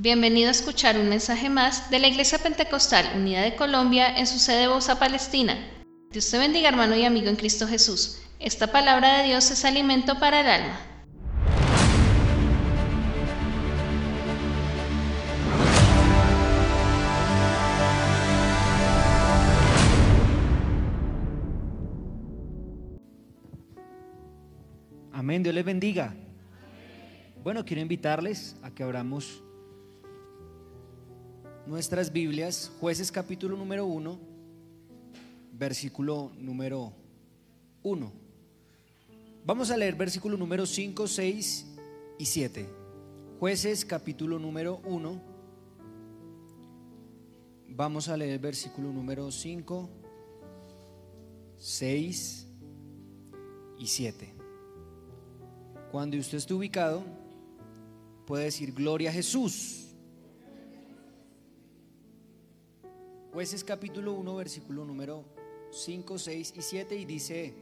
Bienvenido a escuchar un mensaje más de la Iglesia Pentecostal Unida de Colombia en su sede Bosa Palestina. Dios te bendiga hermano y amigo en Cristo Jesús. Esta palabra de Dios es alimento para el alma. Amén, Dios les bendiga. Bueno, quiero invitarles a que abramos nuestras Biblias, jueces capítulo número 1, versículo número 1. Vamos a leer versículo número 5, 6 y 7. Jueces capítulo número 1. Vamos a leer versículo número 5, 6 y 7. Cuando usted esté ubicado, puede decir gloria a Jesús. Jueces capítulo 1, versículo número 5, 6 y 7 y dice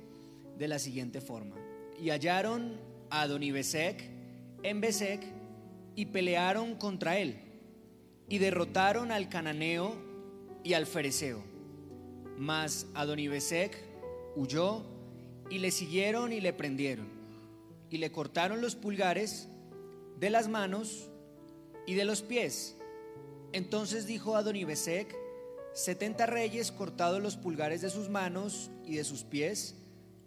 de la siguiente forma. Y hallaron a Adonibesec en Besec y pelearon contra él y derrotaron al cananeo y al fereceo. Mas Adonibesec huyó y le siguieron y le prendieron y le cortaron los pulgares de las manos y de los pies. Entonces dijo Adonibesec, setenta reyes cortados los pulgares de sus manos y de sus pies,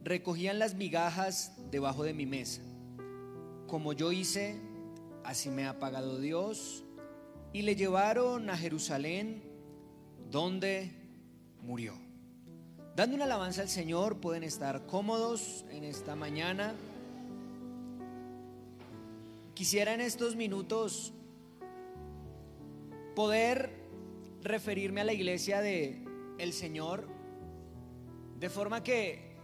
recogían las migajas debajo de mi mesa. Como yo hice, así me ha pagado Dios, y le llevaron a Jerusalén, donde murió. Dando una alabanza al Señor, pueden estar cómodos en esta mañana. Quisiera en estos minutos poder referirme a la iglesia de el Señor de forma que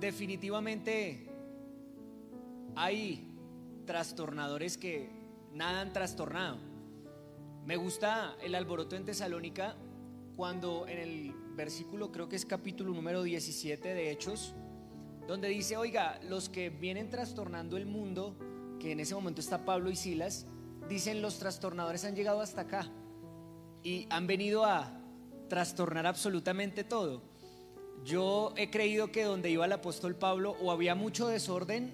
definitivamente hay trastornadores que nada han trastornado. Me gusta el alboroto en Tesalónica cuando en el versículo, creo que es capítulo número 17 de Hechos, donde dice, oiga, los que vienen trastornando el mundo, que en ese momento está Pablo y Silas, dicen los trastornadores han llegado hasta acá y han venido a trastornar absolutamente todo. Yo he creído que donde iba el apóstol Pablo o había mucho desorden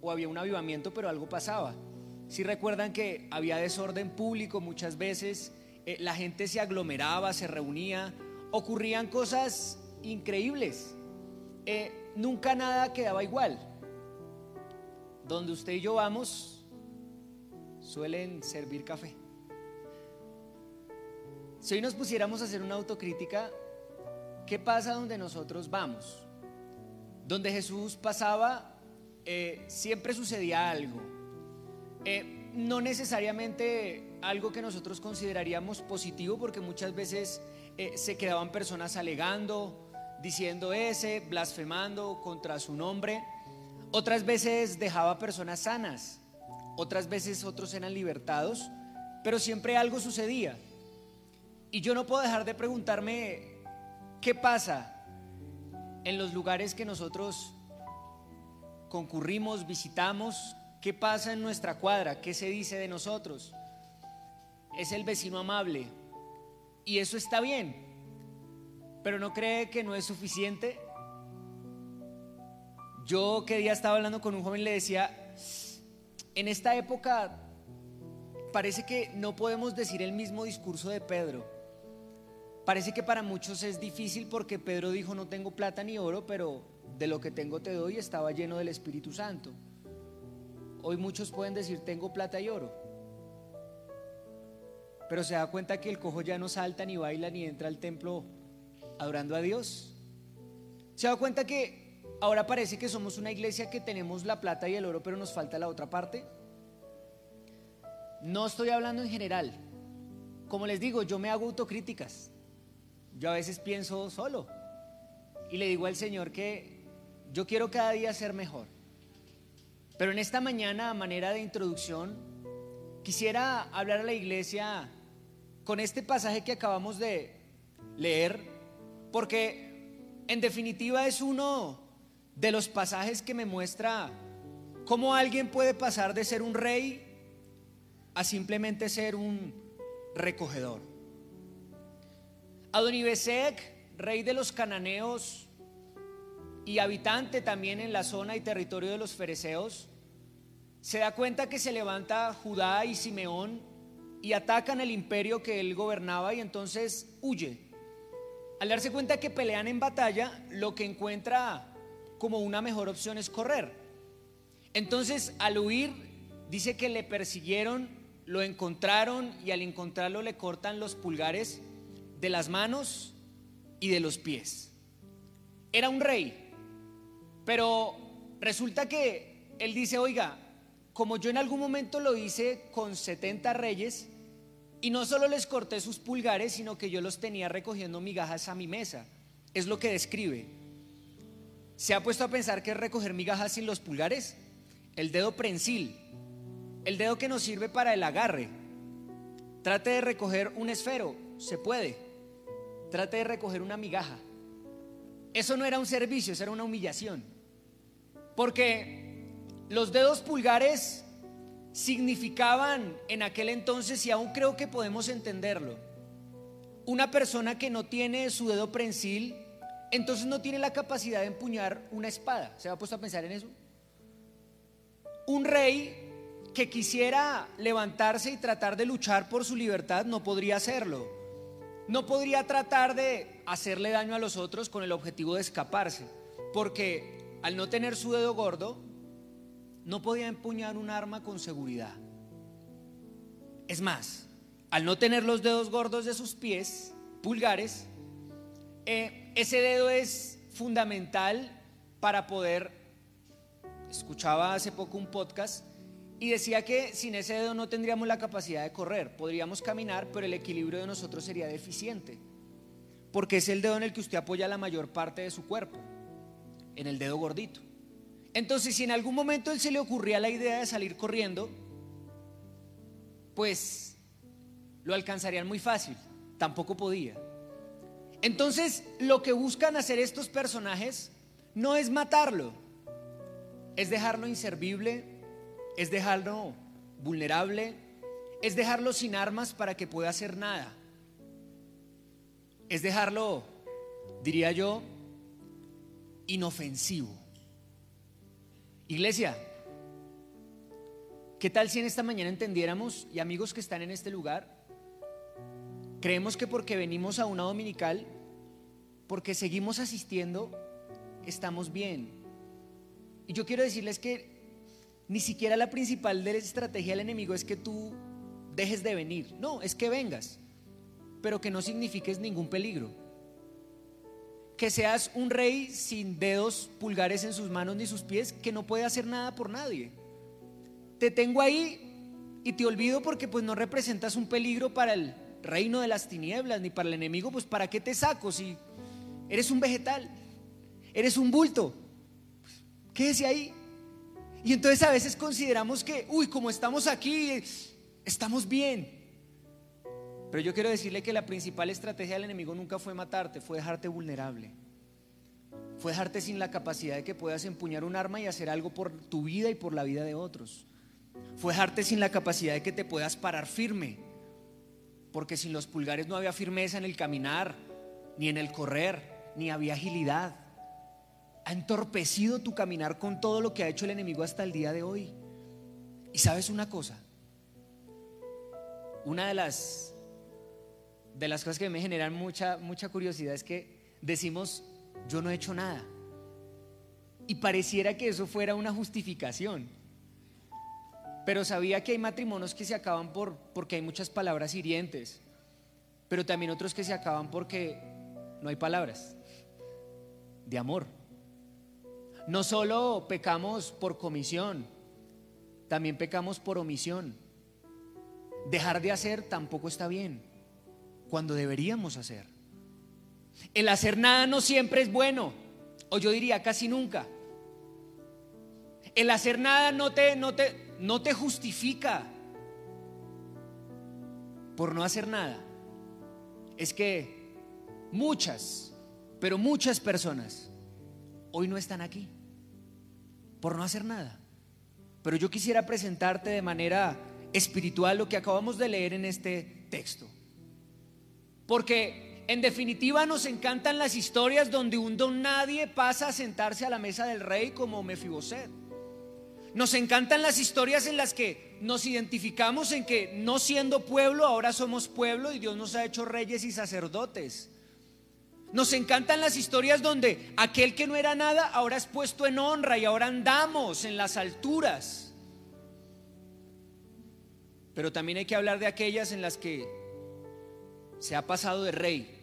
o había un avivamiento, pero algo pasaba. Si recuerdan que había desorden público muchas veces, eh, la gente se aglomeraba, se reunía, ocurrían cosas increíbles. Eh, nunca nada quedaba igual. Donde usted y yo vamos, suelen servir café. Si hoy nos pusiéramos a hacer una autocrítica, ¿qué pasa donde nosotros vamos? Donde Jesús pasaba, eh, siempre sucedía algo. Eh, no necesariamente algo que nosotros consideraríamos positivo, porque muchas veces eh, se quedaban personas alegando, diciendo ese, blasfemando contra su nombre. Otras veces dejaba personas sanas, otras veces otros eran libertados, pero siempre algo sucedía. Y yo no puedo dejar de preguntarme, ¿qué pasa en los lugares que nosotros concurrimos, visitamos? ¿Qué pasa en nuestra cuadra? ¿Qué se dice de nosotros? Es el vecino amable. Y eso está bien. Pero no cree que no es suficiente. Yo que día estaba hablando con un joven le decía, en esta época parece que no podemos decir el mismo discurso de Pedro. Parece que para muchos es difícil porque Pedro dijo, no tengo plata ni oro, pero de lo que tengo te doy estaba lleno del Espíritu Santo. Hoy muchos pueden decir, tengo plata y oro. Pero se da cuenta que el cojo ya no salta ni baila ni entra al templo adorando a Dios. Se da cuenta que ahora parece que somos una iglesia que tenemos la plata y el oro, pero nos falta la otra parte. No estoy hablando en general. Como les digo, yo me hago autocríticas. Yo a veces pienso solo y le digo al Señor que yo quiero cada día ser mejor. Pero en esta mañana, a manera de introducción, quisiera hablar a la iglesia con este pasaje que acabamos de leer, porque en definitiva es uno de los pasajes que me muestra cómo alguien puede pasar de ser un rey a simplemente ser un recogedor. Adonibesec, rey de los cananeos y habitante también en la zona y territorio de los fereceos, se da cuenta que se levanta Judá y Simeón y atacan el imperio que él gobernaba y entonces huye. Al darse cuenta que pelean en batalla, lo que encuentra como una mejor opción es correr. Entonces, al huir, dice que le persiguieron, lo encontraron y al encontrarlo le cortan los pulgares de las manos y de los pies. Era un rey, pero resulta que él dice, oiga, como yo en algún momento lo hice con 70 reyes, y no solo les corté sus pulgares, sino que yo los tenía recogiendo migajas a mi mesa. Es lo que describe. ¿Se ha puesto a pensar que es recoger migajas sin los pulgares? El dedo prensil, el dedo que nos sirve para el agarre. Trate de recoger un esfero, se puede trate de recoger una migaja. Eso no era un servicio, eso era una humillación. Porque los dedos pulgares significaban en aquel entonces, y aún creo que podemos entenderlo, una persona que no tiene su dedo prensil, entonces no tiene la capacidad de empuñar una espada. ¿Se ha puesto a pensar en eso? Un rey que quisiera levantarse y tratar de luchar por su libertad no podría hacerlo no podría tratar de hacerle daño a los otros con el objetivo de escaparse, porque al no tener su dedo gordo, no podía empuñar un arma con seguridad. Es más, al no tener los dedos gordos de sus pies, pulgares, eh, ese dedo es fundamental para poder, escuchaba hace poco un podcast, y decía que sin ese dedo no tendríamos la capacidad de correr, podríamos caminar, pero el equilibrio de nosotros sería deficiente, porque es el dedo en el que usted apoya la mayor parte de su cuerpo, en el dedo gordito. Entonces, si en algún momento él se le ocurría la idea de salir corriendo, pues lo alcanzarían muy fácil, tampoco podía. Entonces, lo que buscan hacer estos personajes no es matarlo, es dejarlo inservible, es dejarlo vulnerable, es dejarlo sin armas para que pueda hacer nada. Es dejarlo, diría yo, inofensivo. Iglesia, ¿qué tal si en esta mañana entendiéramos, y amigos que están en este lugar, creemos que porque venimos a una dominical, porque seguimos asistiendo, estamos bien? Y yo quiero decirles que ni siquiera la principal de la estrategia del enemigo es que tú dejes de venir. No, es que vengas, pero que no signifiques ningún peligro. Que seas un rey sin dedos pulgares en sus manos ni sus pies, que no puede hacer nada por nadie. Te tengo ahí y te olvido porque pues no representas un peligro para el reino de las tinieblas ni para el enemigo, pues ¿para qué te saco si eres un vegetal? Eres un bulto. Quédese ahí. Y entonces a veces consideramos que, uy, como estamos aquí, estamos bien. Pero yo quiero decirle que la principal estrategia del enemigo nunca fue matarte, fue dejarte vulnerable. Fue dejarte sin la capacidad de que puedas empuñar un arma y hacer algo por tu vida y por la vida de otros. Fue dejarte sin la capacidad de que te puedas parar firme. Porque sin los pulgares no había firmeza en el caminar, ni en el correr, ni había agilidad ha entorpecido tu caminar con todo lo que ha hecho el enemigo hasta el día de hoy. Y sabes una cosa, una de las de las cosas que me generan mucha mucha curiosidad es que decimos yo no he hecho nada. Y pareciera que eso fuera una justificación. Pero sabía que hay matrimonios que se acaban por porque hay muchas palabras hirientes, pero también otros que se acaban porque no hay palabras de amor. No solo pecamos por comisión, también pecamos por omisión. Dejar de hacer tampoco está bien, cuando deberíamos hacer. El hacer nada no siempre es bueno, o yo diría casi nunca. El hacer nada no te, no te, no te justifica por no hacer nada. Es que muchas, pero muchas personas hoy no están aquí por no hacer nada. Pero yo quisiera presentarte de manera espiritual lo que acabamos de leer en este texto. Porque en definitiva nos encantan las historias donde un don nadie pasa a sentarse a la mesa del rey como Mefiboset. Nos encantan las historias en las que nos identificamos en que no siendo pueblo ahora somos pueblo y Dios nos ha hecho reyes y sacerdotes. Nos encantan las historias donde aquel que no era nada ahora es puesto en honra y ahora andamos en las alturas. Pero también hay que hablar de aquellas en las que se ha pasado de rey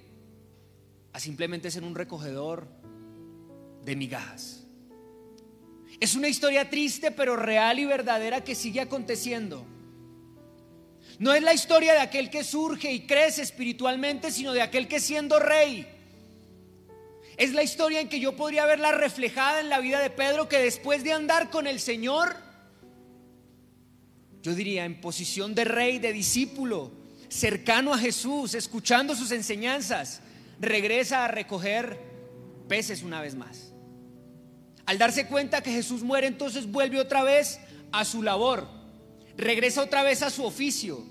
a simplemente ser un recogedor de migajas. Es una historia triste pero real y verdadera que sigue aconteciendo. No es la historia de aquel que surge y crece espiritualmente, sino de aquel que siendo rey. Es la historia en que yo podría verla reflejada en la vida de Pedro, que después de andar con el Señor, yo diría en posición de rey, de discípulo, cercano a Jesús, escuchando sus enseñanzas, regresa a recoger peces una vez más. Al darse cuenta que Jesús muere, entonces vuelve otra vez a su labor, regresa otra vez a su oficio.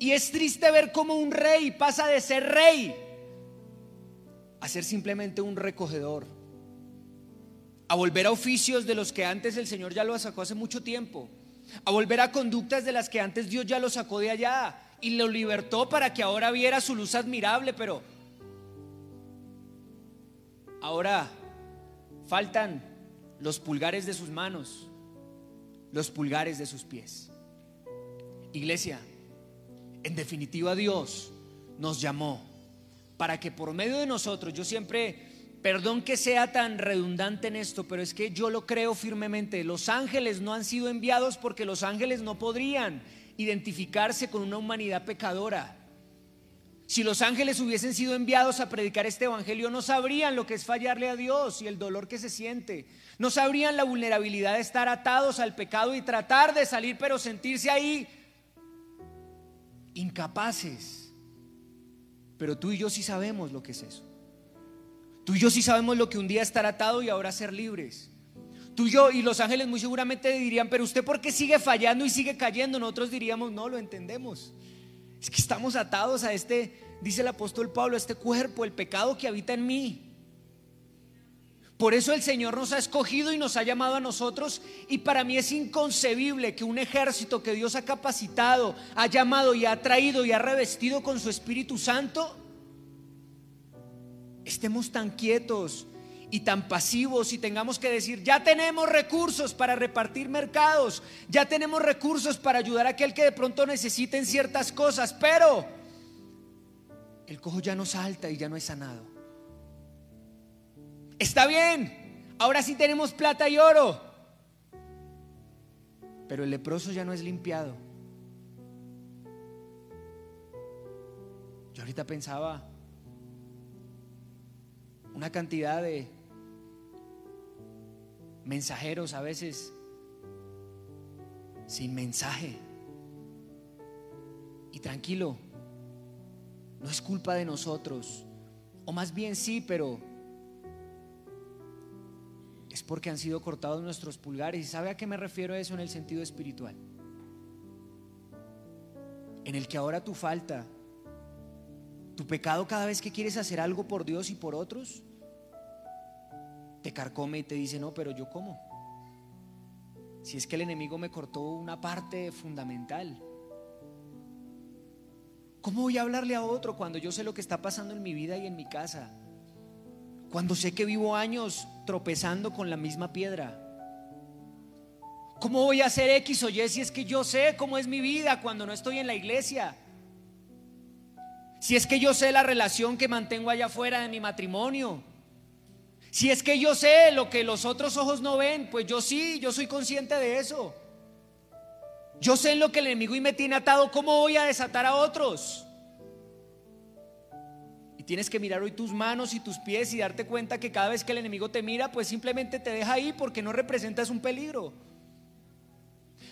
Y es triste ver cómo un rey pasa de ser rey a ser simplemente un recogedor, a volver a oficios de los que antes el Señor ya lo sacó hace mucho tiempo, a volver a conductas de las que antes Dios ya lo sacó de allá y lo libertó para que ahora viera su luz admirable, pero Ahora faltan los pulgares de sus manos, los pulgares de sus pies. Iglesia, en definitiva Dios nos llamó para que por medio de nosotros, yo siempre, perdón que sea tan redundante en esto, pero es que yo lo creo firmemente, los ángeles no han sido enviados porque los ángeles no podrían identificarse con una humanidad pecadora. Si los ángeles hubiesen sido enviados a predicar este evangelio, no sabrían lo que es fallarle a Dios y el dolor que se siente. No sabrían la vulnerabilidad de estar atados al pecado y tratar de salir, pero sentirse ahí incapaces. Pero tú y yo sí sabemos lo que es eso. Tú y yo sí sabemos lo que un día estar atado y ahora ser libres. Tú y yo y los ángeles muy seguramente dirían, pero usted por qué sigue fallando y sigue cayendo? Nosotros diríamos, no, lo entendemos. Es que estamos atados a este, dice el apóstol Pablo, a este cuerpo, el pecado que habita en mí. Por eso el Señor nos ha escogido y nos ha llamado a nosotros. Y para mí es inconcebible que un ejército que Dios ha capacitado, ha llamado y ha traído y ha revestido con su Espíritu Santo, estemos tan quietos y tan pasivos y tengamos que decir, ya tenemos recursos para repartir mercados, ya tenemos recursos para ayudar a aquel que de pronto necesiten ciertas cosas, pero el cojo ya no salta y ya no es sanado. Está bien, ahora sí tenemos plata y oro, pero el leproso ya no es limpiado. Yo ahorita pensaba una cantidad de mensajeros a veces sin mensaje. Y tranquilo, no es culpa de nosotros, o más bien sí, pero es porque han sido cortados nuestros pulgares. ¿Y sabe a qué me refiero eso en el sentido espiritual? En el que ahora tu falta, tu pecado cada vez que quieres hacer algo por Dios y por otros, te carcome y te dice, no, pero yo cómo. Si es que el enemigo me cortó una parte fundamental. ¿Cómo voy a hablarle a otro cuando yo sé lo que está pasando en mi vida y en mi casa? Cuando sé que vivo años tropezando con la misma piedra. ¿Cómo voy a hacer X o Y si es que yo sé cómo es mi vida cuando no estoy en la iglesia? Si es que yo sé la relación que mantengo allá afuera de mi matrimonio. Si es que yo sé lo que los otros ojos no ven, pues yo sí, yo soy consciente de eso. Yo sé en lo que el enemigo y me tiene atado, ¿cómo voy a desatar a otros? Tienes que mirar hoy tus manos y tus pies y darte cuenta que cada vez que el enemigo te mira, pues simplemente te deja ahí porque no representas un peligro.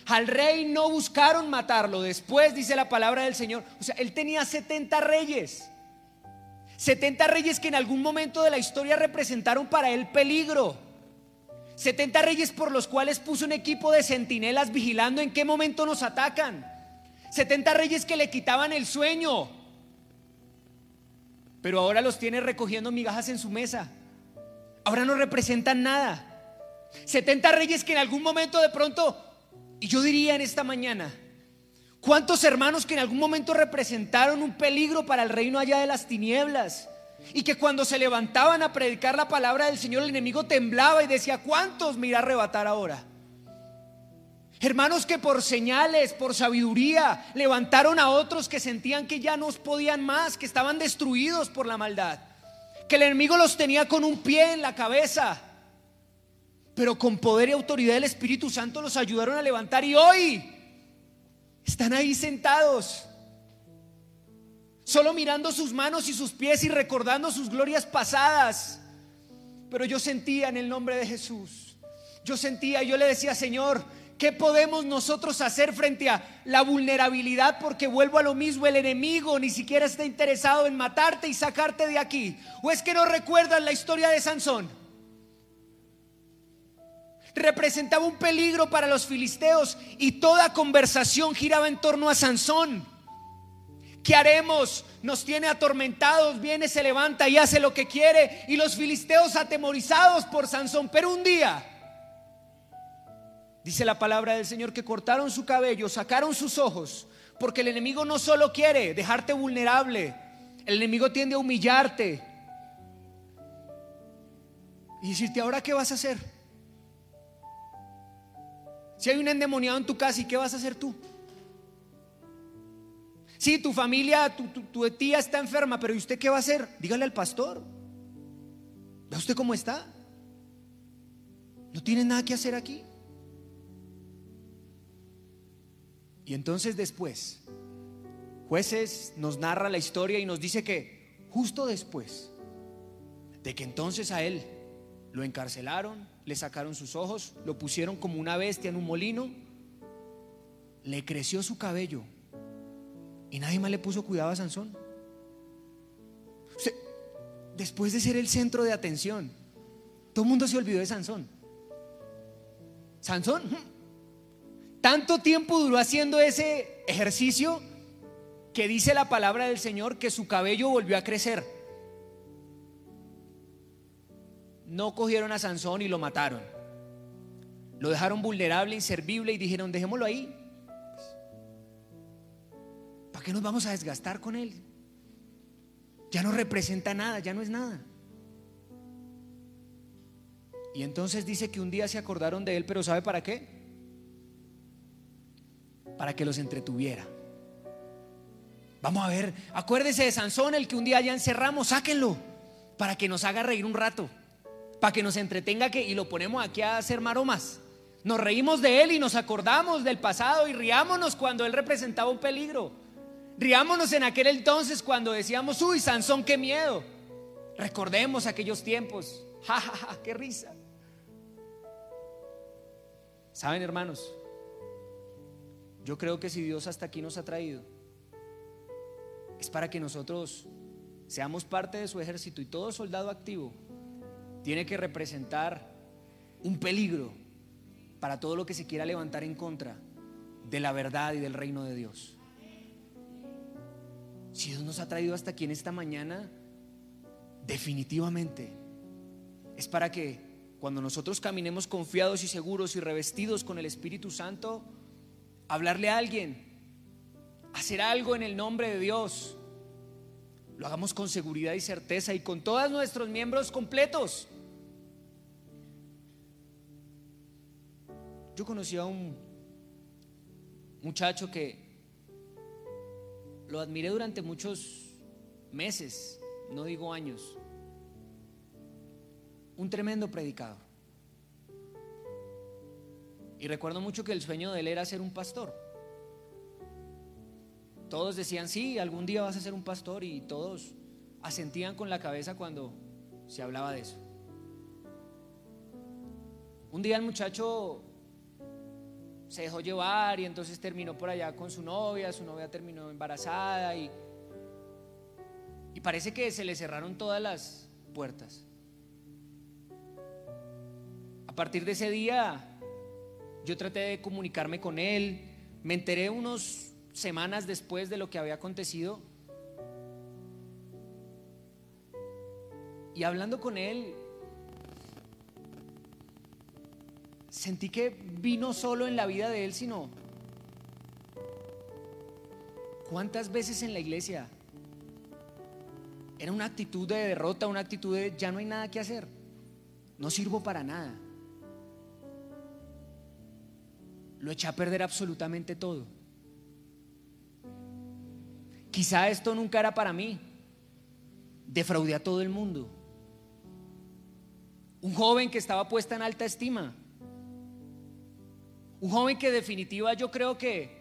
Al rey no buscaron matarlo, después dice la palabra del Señor. O sea, él tenía 70 reyes. 70 reyes que en algún momento de la historia representaron para él peligro. 70 reyes por los cuales puso un equipo de centinelas vigilando en qué momento nos atacan. 70 reyes que le quitaban el sueño. Pero ahora los tiene recogiendo migajas en su mesa. Ahora no representan nada. 70 reyes que en algún momento de pronto, y yo diría en esta mañana, ¿cuántos hermanos que en algún momento representaron un peligro para el reino allá de las tinieblas? Y que cuando se levantaban a predicar la palabra del Señor, el enemigo temblaba y decía, ¿cuántos me irá a arrebatar ahora? Hermanos que por señales, por sabiduría, levantaron a otros que sentían que ya no podían más, que estaban destruidos por la maldad. Que el enemigo los tenía con un pie en la cabeza. Pero con poder y autoridad del Espíritu Santo los ayudaron a levantar y hoy están ahí sentados. Solo mirando sus manos y sus pies y recordando sus glorias pasadas. Pero yo sentía en el nombre de Jesús. Yo sentía, yo le decía, Señor, ¿Qué podemos nosotros hacer frente a la vulnerabilidad? Porque vuelvo a lo mismo, el enemigo ni siquiera está interesado en matarte y sacarte de aquí. ¿O es que no recuerdan la historia de Sansón? Representaba un peligro para los filisteos y toda conversación giraba en torno a Sansón. ¿Qué haremos? Nos tiene atormentados, viene, se levanta y hace lo que quiere y los filisteos atemorizados por Sansón. Pero un día Dice la palabra del Señor que cortaron su cabello, sacaron sus ojos, porque el enemigo no solo quiere dejarte vulnerable, el enemigo tiende a humillarte y decirte, ¿ahora qué vas a hacer? Si hay un endemoniado en tu casa, ¿y qué vas a hacer tú? Si tu familia, tu, tu tía está enferma, pero ¿y usted qué va a hacer? Dígale al pastor. ¿Ve usted cómo está? No tiene nada que hacer aquí. Y entonces después, jueces nos narra la historia y nos dice que justo después de que entonces a él lo encarcelaron, le sacaron sus ojos, lo pusieron como una bestia en un molino, le creció su cabello y nadie más le puso cuidado a Sansón. después de ser el centro de atención, todo el mundo se olvidó de Sansón. Sansón, tanto tiempo duró haciendo ese ejercicio que dice la palabra del Señor que su cabello volvió a crecer. No cogieron a Sansón y lo mataron. Lo dejaron vulnerable, inservible y dijeron, dejémoslo ahí. ¿Para qué nos vamos a desgastar con él? Ya no representa nada, ya no es nada. Y entonces dice que un día se acordaron de él, pero ¿sabe para qué? Para que los entretuviera. Vamos a ver, acuérdese de Sansón, el que un día ya encerramos, sáquenlo para que nos haga reír un rato, para que nos entretenga que, y lo ponemos aquí a hacer maromas. Nos reímos de él y nos acordamos del pasado y riámonos cuando él representaba un peligro. Riámonos en aquel entonces cuando decíamos, uy, Sansón, qué miedo. Recordemos aquellos tiempos. Ja, ja, ja, qué risa. ¿Saben, hermanos? Yo creo que si Dios hasta aquí nos ha traído, es para que nosotros seamos parte de su ejército y todo soldado activo tiene que representar un peligro para todo lo que se quiera levantar en contra de la verdad y del reino de Dios. Si Dios nos ha traído hasta aquí en esta mañana, definitivamente es para que cuando nosotros caminemos confiados y seguros y revestidos con el Espíritu Santo, hablarle a alguien, hacer algo en el nombre de Dios, lo hagamos con seguridad y certeza y con todos nuestros miembros completos. Yo conocí a un muchacho que lo admiré durante muchos meses, no digo años. Un tremendo predicador. Y recuerdo mucho que el sueño de él era ser un pastor. Todos decían, sí, algún día vas a ser un pastor y todos asentían con la cabeza cuando se hablaba de eso. Un día el muchacho se dejó llevar y entonces terminó por allá con su novia, su novia terminó embarazada y, y parece que se le cerraron todas las puertas. A partir de ese día yo traté de comunicarme con él, me enteré unos semanas después de lo que había acontecido. Y hablando con él, sentí que vino solo en la vida de él, sino cuántas veces en la iglesia era una actitud de derrota, una actitud de ya no hay nada que hacer, no sirvo para nada. Lo eché a perder absolutamente todo. Quizá esto nunca era para mí. Defraudé a todo el mundo. Un joven que estaba puesta en alta estima. Un joven que definitiva yo creo que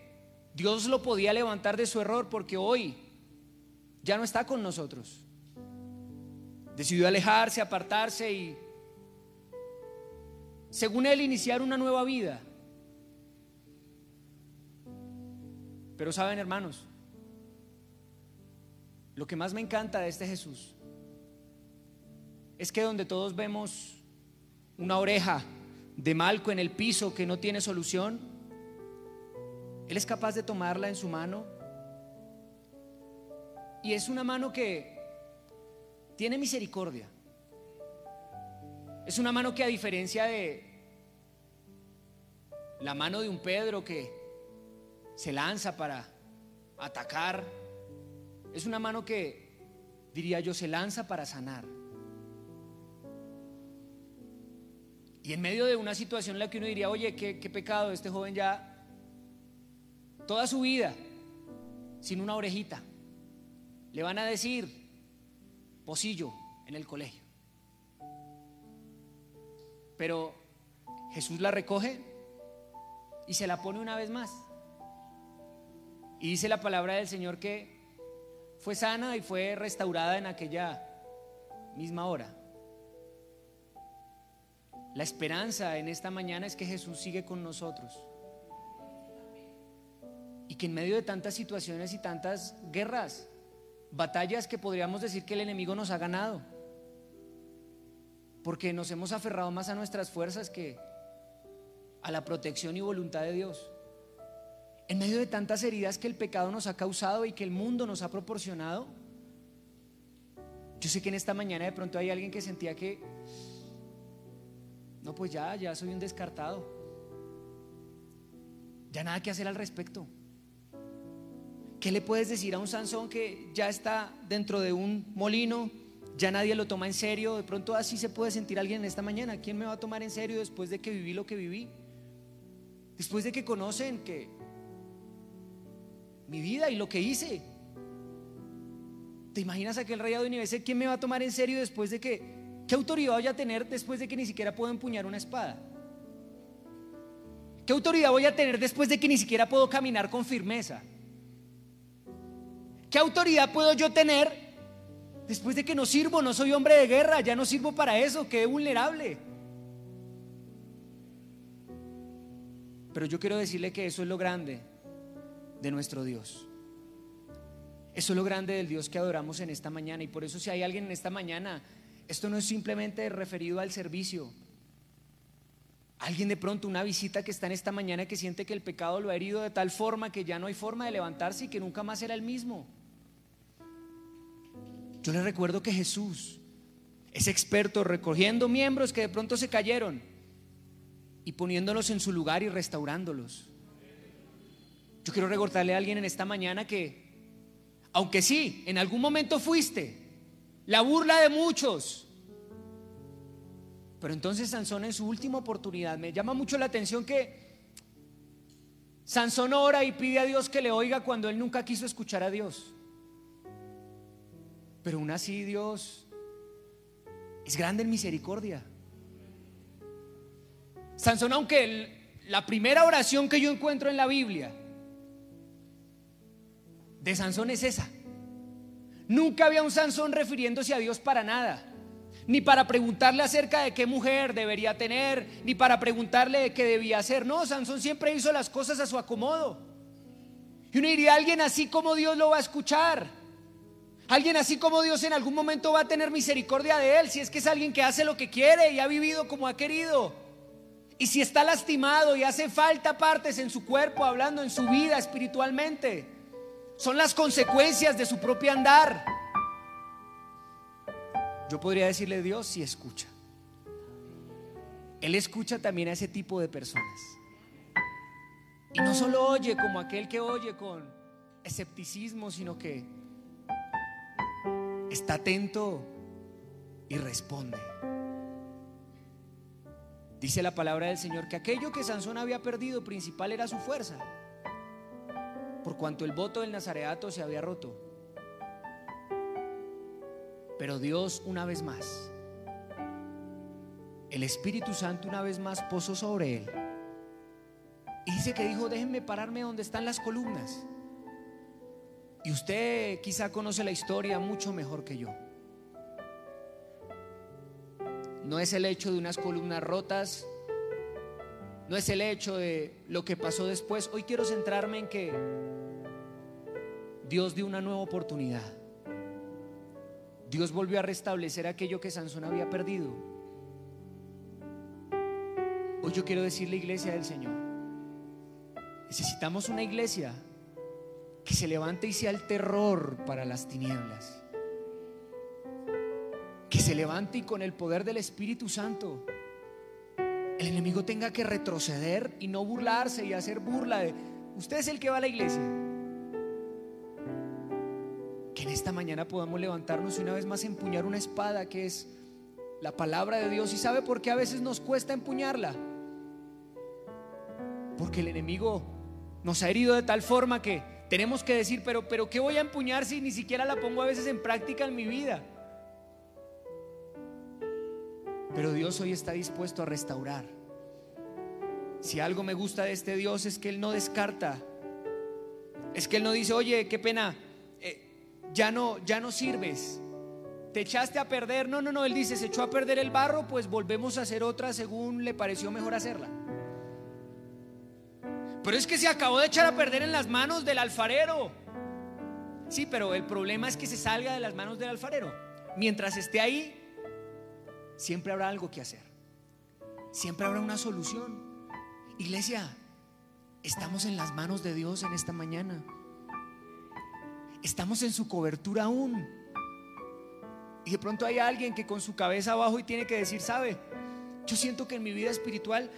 Dios lo podía levantar de su error porque hoy ya no está con nosotros. Decidió alejarse, apartarse y, según él, iniciar una nueva vida. Pero saben, hermanos, lo que más me encanta de este Jesús es que donde todos vemos una oreja de Malco en el piso que no tiene solución, Él es capaz de tomarla en su mano. Y es una mano que tiene misericordia. Es una mano que a diferencia de la mano de un Pedro que se lanza para atacar, es una mano que, diría yo, se lanza para sanar. Y en medio de una situación en la que uno diría, oye, qué, pecado, este joven ya toda su vida sin una orejita. Le van a decir, pocillo en el colegio. Pero Jesús la recoge y se la pone una vez más. Y dice la palabra del Señor que fue sana y fue restaurada en aquella misma hora. La esperanza en esta mañana es que Jesús sigue con nosotros. Y que en medio de tantas situaciones y tantas guerras, batallas que podríamos decir que el enemigo nos ha ganado, porque nos hemos aferrado más a nuestras fuerzas que a la protección y voluntad de Dios. En medio de tantas heridas que el pecado nos ha causado y que el mundo nos ha proporcionado, yo sé que en esta mañana de pronto hay alguien que sentía que no, pues ya, ya soy un descartado. Ya nada que hacer al respecto. ¿Qué le puedes decir a un Sansón que ya está dentro de un molino? Ya nadie lo toma en serio. De pronto así se puede sentir alguien en esta mañana. ¿Quién me va a tomar en serio después de que viví lo que viví? Después de que conocen que mi vida y lo que hice. ¿Te imaginas aquel rey de Universo? ¿Quién me va a tomar en serio después de que ¿Qué autoridad voy a tener después de que ni siquiera puedo empuñar una espada? ¿Qué autoridad voy a tener después de que ni siquiera puedo caminar con firmeza? ¿Qué autoridad puedo yo tener después de que no sirvo, no soy hombre de guerra, ya no sirvo para eso, quedé vulnerable? Pero yo quiero decirle que eso es lo grande de nuestro Dios. Eso es lo grande del Dios que adoramos en esta mañana. Y por eso si hay alguien en esta mañana esto no es simplemente referido al servicio. Alguien de pronto, una visita que está en esta mañana que siente que el pecado lo ha herido de tal forma que ya no hay forma de levantarse y que nunca más era el mismo. Yo le recuerdo que Jesús es experto recogiendo miembros que de pronto se cayeron y poniéndolos en su lugar y restaurándolos. Yo quiero recordarle a alguien en esta mañana que, aunque sí, en algún momento fuiste, la burla de muchos. Pero entonces Sansón en su última oportunidad, me llama mucho la atención que Sansón ora y pide a Dios que le oiga cuando él nunca quiso escuchar a Dios. Pero aún así Dios es grande en misericordia. Sansón, aunque la primera oración que yo encuentro en la Biblia de Sansón es esa. Nunca había un Sansón refiriéndose a Dios para nada. Ni para preguntarle acerca de qué mujer debería tener, ni para preguntarle de qué debía hacer. No, Sansón siempre hizo las cosas a su acomodo. Y uno diría, alguien así como Dios lo va a escuchar. Alguien así como Dios en algún momento va a tener misericordia de él, si es que es alguien que hace lo que quiere y ha vivido como ha querido. Y si está lastimado y hace falta partes en su cuerpo, hablando en su vida espiritualmente, son las consecuencias de su propio andar. Yo podría decirle, Dios si escucha. Él escucha también a ese tipo de personas. Y no solo oye como aquel que oye con escepticismo, sino que está atento y responde. Dice la palabra del Señor que aquello que Sansón había perdido principal era su fuerza, por cuanto el voto del Nazareato se había roto. Pero Dios una vez más, el Espíritu Santo una vez más posó sobre él. Y dice que dijo, déjenme pararme donde están las columnas. Y usted quizá conoce la historia mucho mejor que yo. No es el hecho de unas columnas rotas, no es el hecho de lo que pasó después. Hoy quiero centrarme en que Dios dio una nueva oportunidad. Dios volvió a restablecer aquello que Sansón había perdido. Hoy yo quiero decirle iglesia del Señor, necesitamos una iglesia que se levante y sea el terror para las tinieblas. Que se levante y con el poder del Espíritu Santo el enemigo tenga que retroceder y no burlarse y hacer burla de usted es el que va a la iglesia. En esta mañana podamos levantarnos y una vez más empuñar una espada que es la palabra de Dios. ¿Y sabe por qué a veces nos cuesta empuñarla? Porque el enemigo nos ha herido de tal forma que tenemos que decir, pero, pero ¿qué voy a empuñar si ni siquiera la pongo a veces en práctica en mi vida? Pero Dios hoy está dispuesto a restaurar. Si algo me gusta de este Dios es que Él no descarta. Es que Él no dice, oye, qué pena, ya, no, ya no sirves. Te echaste a perder. No, no, no. Él dice, se echó a perder el barro, pues volvemos a hacer otra según le pareció mejor hacerla. Pero es que se acabó de echar a perder en las manos del alfarero. Sí, pero el problema es que se salga de las manos del alfarero. Mientras esté ahí, siempre habrá algo que hacer. Siempre habrá una solución. Iglesia, estamos en las manos de Dios en esta mañana. Estamos en su cobertura aún. Y de pronto hay alguien que con su cabeza abajo y tiene que decir, ¿sabe? Yo siento que en mi vida espiritual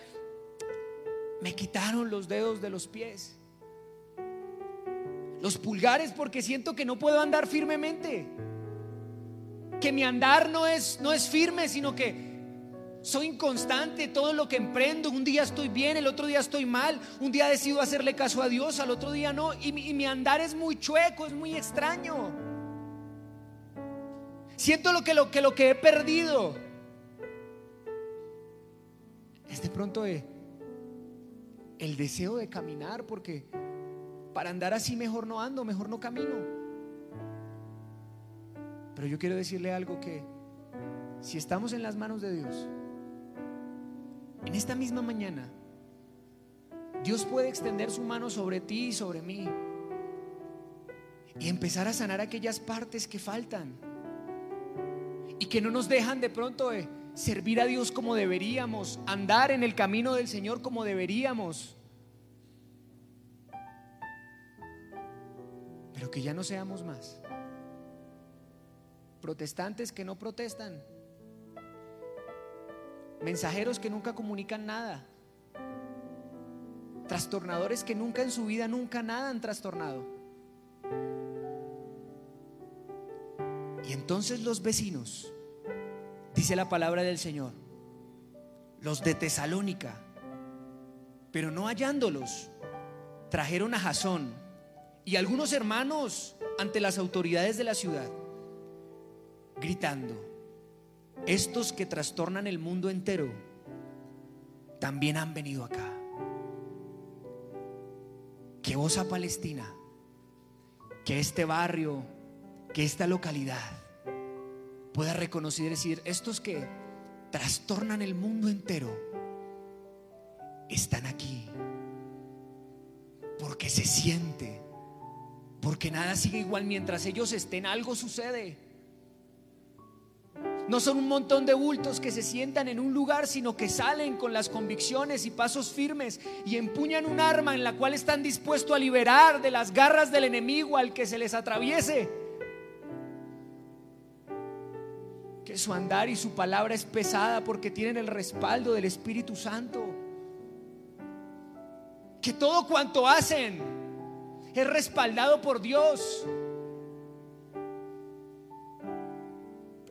me quitaron los dedos de los pies. Los pulgares porque siento que no puedo andar firmemente. Que mi andar no es, no es firme, sino que soy inconstante. Todo lo que emprendo, un día estoy bien, el otro día estoy mal. Un día decido hacerle caso a Dios, al otro día no. Y mi, andar es muy chueco, es muy extraño. Siento lo que, lo, que, lo que he perdido es de pronto de el deseo de caminar, porque para andar así mejor no ando, mejor no camino. Pero yo quiero decirle algo que si estamos en las manos de Dios, en esta misma mañana, Dios puede extender su mano sobre ti y sobre mí y empezar a sanar aquellas partes que faltan y que no nos dejan de pronto de servir a Dios como deberíamos, andar en el camino del Señor como deberíamos. Pero que ya no seamos más. Protestantes que no protestan. Mensajeros que nunca comunican nada. Trastornadores que nunca en su vida, nunca nada han trastornado. Y entonces los vecinos Dice la palabra del Señor, los de Tesalónica, pero no hallándolos, trajeron a Jasón y algunos hermanos ante las autoridades de la ciudad, gritando, estos que trastornan el mundo entero, también han venido acá. Que Osa Palestina, que este barrio, que esta localidad, pueda reconocer y decir, estos que trastornan el mundo entero, están aquí. Porque se siente, porque nada sigue igual mientras ellos estén, algo sucede. No son un montón de bultos que se sientan en un lugar, sino que salen con las convicciones y pasos firmes y empuñan un arma en la cual están dispuestos a liberar de las garras del enemigo al que se les atraviese. Que su andar y su palabra es pesada porque tienen el respaldo del Espíritu Santo. Que todo cuanto hacen es respaldado por Dios.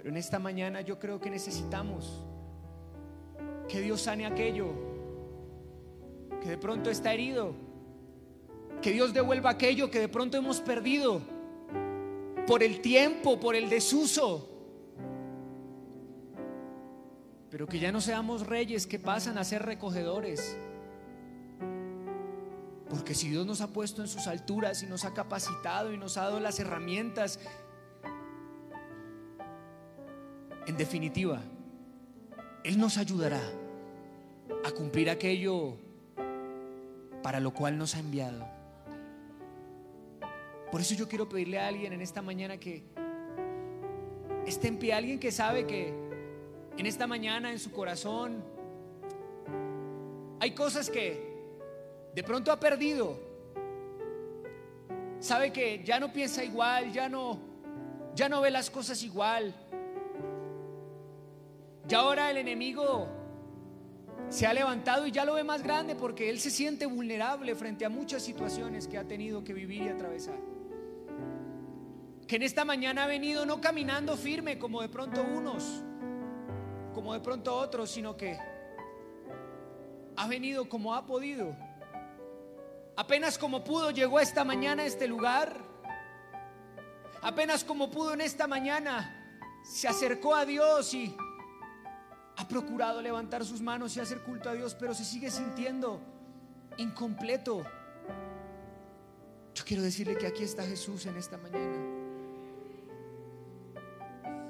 Pero en esta mañana yo creo que necesitamos que Dios sane aquello que de pronto está herido. Que Dios devuelva aquello que de pronto hemos perdido por el tiempo, por el desuso. Pero que ya no seamos reyes que pasan a ser recogedores. Porque si Dios nos ha puesto en sus alturas y nos ha capacitado y nos ha dado las herramientas En definitiva, Él nos ayudará a cumplir aquello para lo cual nos ha enviado. Por eso yo quiero pedirle a alguien en esta mañana que esté en pie, alguien que sabe que en esta mañana en su corazón hay cosas que de pronto ha perdido. Sabe que ya no piensa igual, ya no ya no ve las cosas igual. Y ahora el enemigo se ha levantado y ya lo ve más grande porque él se siente vulnerable frente a muchas situaciones que ha tenido que vivir y atravesar. Que en esta mañana ha venido no caminando firme como de pronto unos, como de pronto otros, sino que ha venido como ha podido. Apenas como pudo llegó esta mañana a este lugar. Apenas como pudo en esta mañana se acercó a Dios y ha procurado levantar sus manos y hacer culto a Dios, pero se sigue sintiendo incompleto. Yo quiero decirle que aquí está Jesús en esta mañana.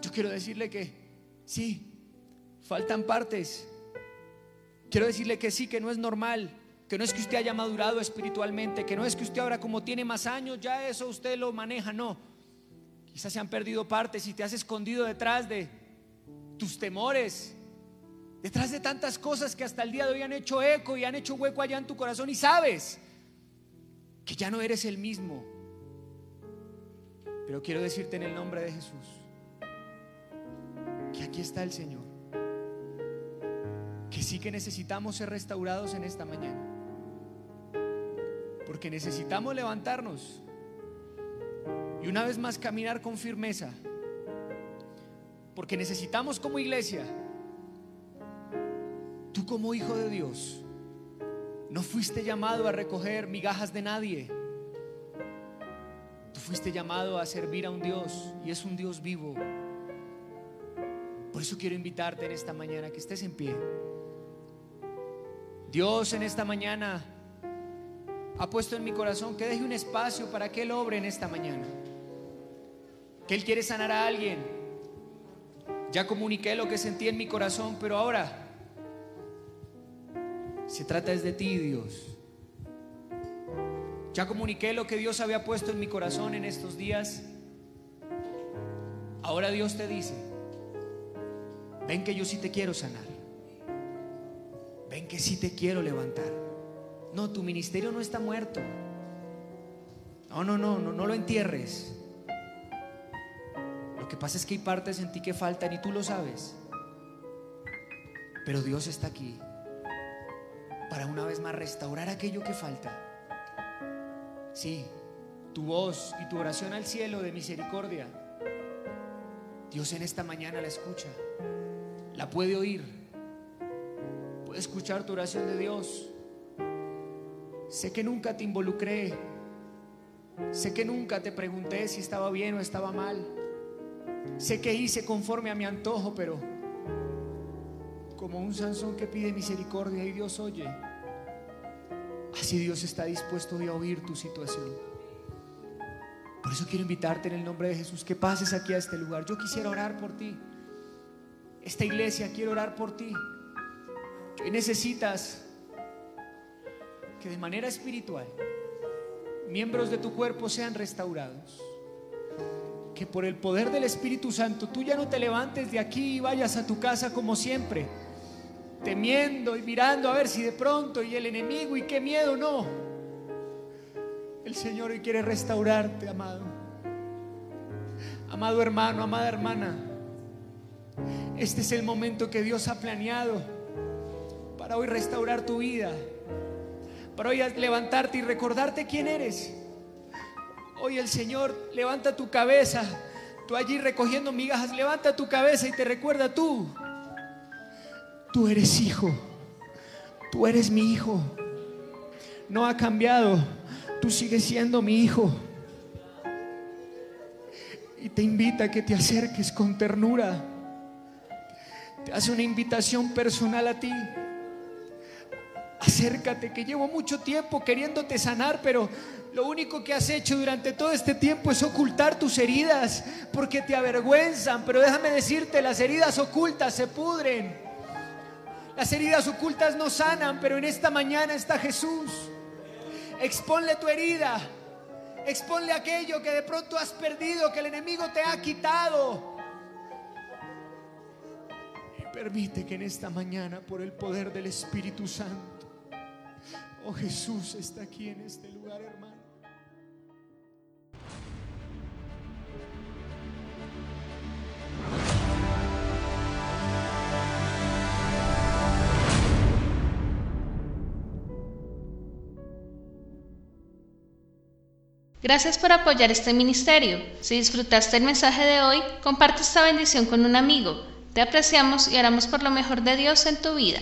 Yo quiero decirle que sí, faltan partes. Quiero decirle que sí, que no es normal, que no es que usted haya madurado espiritualmente, que no es que usted ahora como tiene más años, ya eso usted lo maneja, no. Quizás se han perdido partes y te has escondido detrás de tus temores, Detrás de tantas cosas que hasta el día de hoy han hecho eco y han hecho hueco allá en tu corazón y sabes que ya no eres el mismo. Pero quiero decirte en el nombre de Jesús que aquí está el Señor. Que sí que necesitamos ser restaurados en esta mañana. Porque necesitamos levantarnos y una vez más caminar con firmeza. Porque necesitamos como iglesia como hijo de Dios no fuiste llamado a recoger migajas de nadie. Tú fuiste llamado a servir a un Dios y es un Dios vivo. Por eso quiero invitarte en esta mañana que estés en pie. Dios en esta mañana ha puesto en mi corazón que deje un espacio para que Él obre en esta mañana. Que Él quiere sanar a alguien. Ya comuniqué lo que sentí en mi corazón, pero ahora se trata es de ti, Dios. Ya comuniqué lo que Dios había puesto en mi corazón en estos días. Ahora Dios te dice, ven que yo sí te quiero sanar. Ven que sí te quiero levantar. No, tu ministerio no está muerto. No, no, no, no, no lo entierres. Lo que pasa es que hay partes en ti que faltan y tú lo sabes. Pero Dios está aquí para una vez más restaurar aquello que falta. Sí, tu voz y tu oración al cielo de misericordia, Dios en esta mañana la escucha, la puede oír, puede escuchar tu oración de Dios. Sé que nunca te involucré, sé que nunca te pregunté si estaba bien o estaba mal, sé que hice conforme a mi antojo, pero como un Sansón que pide misericordia y Dios oye. Así Dios está dispuesto a oír tu situación. Por eso quiero invitarte en el nombre de Jesús que pases aquí a este lugar. Yo quisiera orar por ti. Esta iglesia quiere orar por ti. Que necesitas que de manera espiritual miembros de tu cuerpo sean restaurados que por el poder del Espíritu Santo tú ya no te levantes de aquí y vayas a tu casa como siempre, temiendo y mirando a ver si de pronto y el enemigo y qué miedo, no. El Señor hoy quiere restaurarte, amado. Amado hermano, amada hermana. Este es el momento que Dios ha planeado para hoy restaurar tu vida, para hoy levantarte y recordarte quién eres. Hoy el Señor levanta tu cabeza, tú allí recogiendo migajas, levanta tu cabeza y te recuerda tú. Tú eres hijo, tú eres mi hijo. No ha cambiado, tú sigues siendo mi hijo. Y te invita a que te acerques con ternura. Te hace una invitación personal a ti. Acércate, que llevo mucho tiempo queriéndote sanar, pero lo único que has hecho durante todo este tiempo es ocultar tus heridas porque te avergüenzan. Pero déjame decirte, las heridas ocultas se pudren. Las heridas ocultas no sanan, pero en esta mañana está Jesús. Exponle tu herida. Exponle aquello que de pronto has perdido, que el enemigo te ha quitado. Y permite que en esta mañana, por el poder del Espíritu Santo, oh Jesús está aquí en este lugar, hermano. Gracias por apoyar este ministerio. Si disfrutaste el mensaje de hoy, comparte esta bendición con un amigo. Te apreciamos y oramos por lo mejor de Dios en tu vida.